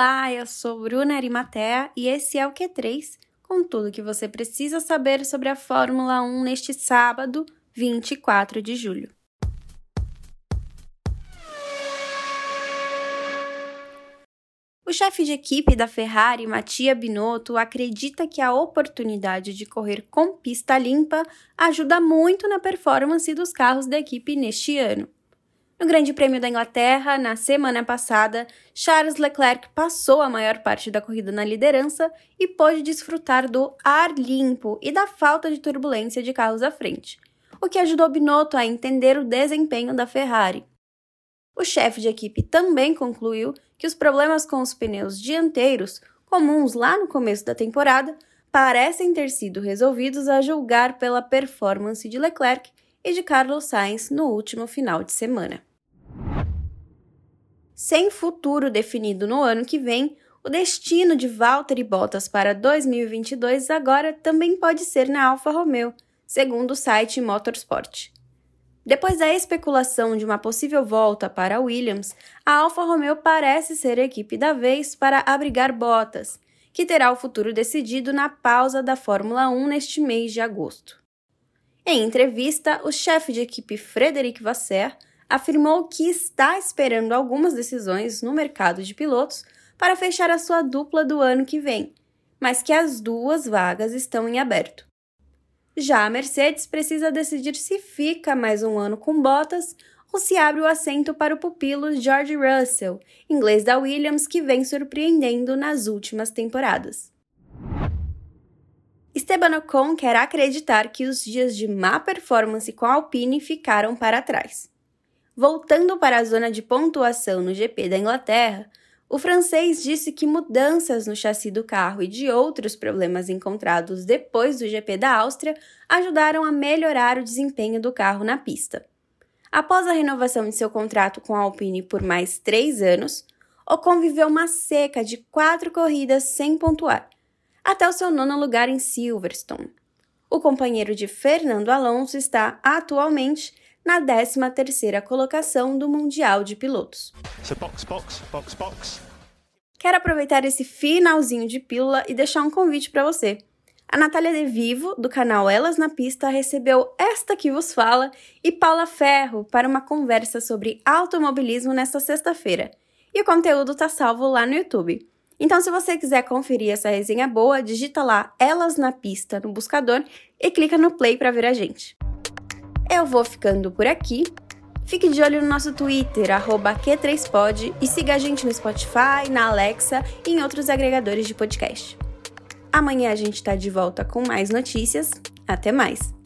Olá, eu sou Bruna Arimatea e esse é o Q3, com tudo que você precisa saber sobre a Fórmula 1 neste sábado, 24 de julho. O chefe de equipe da Ferrari, Mattia Binotto, acredita que a oportunidade de correr com pista limpa ajuda muito na performance dos carros da equipe neste ano. No Grande Prêmio da Inglaterra, na semana passada, Charles Leclerc passou a maior parte da corrida na liderança e pôde desfrutar do ar limpo e da falta de turbulência de carros à frente, o que ajudou Binotto a entender o desempenho da Ferrari. O chefe de equipe também concluiu que os problemas com os pneus dianteiros, comuns lá no começo da temporada, parecem ter sido resolvidos a julgar pela performance de Leclerc e de Carlos Sainz no último final de semana. Sem futuro definido no ano que vem, o destino de Valtteri Bottas para 2022 agora também pode ser na Alfa Romeo, segundo o site Motorsport. Depois da especulação de uma possível volta para a Williams, a Alfa Romeo parece ser a equipe da vez para abrigar Bottas, que terá o futuro decidido na pausa da Fórmula 1 neste mês de agosto. Em entrevista, o chefe de equipe Frederic Vasser afirmou que está esperando algumas decisões no mercado de pilotos para fechar a sua dupla do ano que vem, mas que as duas vagas estão em aberto. Já a Mercedes precisa decidir se fica mais um ano com Bottas ou se abre o assento para o pupilo George Russell, inglês da Williams que vem surpreendendo nas últimas temporadas. Esteban Ocon quer acreditar que os dias de má performance com a Alpine ficaram para trás. Voltando para a zona de pontuação no GP da Inglaterra, o francês disse que mudanças no chassi do carro e de outros problemas encontrados depois do GP da Áustria ajudaram a melhorar o desempenho do carro na pista. Após a renovação de seu contrato com a Alpine por mais três anos, Ocon viveu uma seca de quatro corridas sem pontuar, até o seu nono lugar em Silverstone. O companheiro de Fernando Alonso está atualmente na 13ª colocação do Mundial de Pilotos. Box, box, box, Quero aproveitar esse finalzinho de pílula e deixar um convite para você. A Natália De Vivo, do canal Elas na Pista, recebeu esta que vos fala e Paula Ferro para uma conversa sobre automobilismo nesta sexta-feira. E o conteúdo tá salvo lá no YouTube. Então, se você quiser conferir essa resenha boa, digita lá Elas na Pista no buscador e clica no play para ver a gente. Eu vou ficando por aqui. Fique de olho no nosso Twitter, Q3Pod, e siga a gente no Spotify, na Alexa e em outros agregadores de podcast. Amanhã a gente está de volta com mais notícias. Até mais!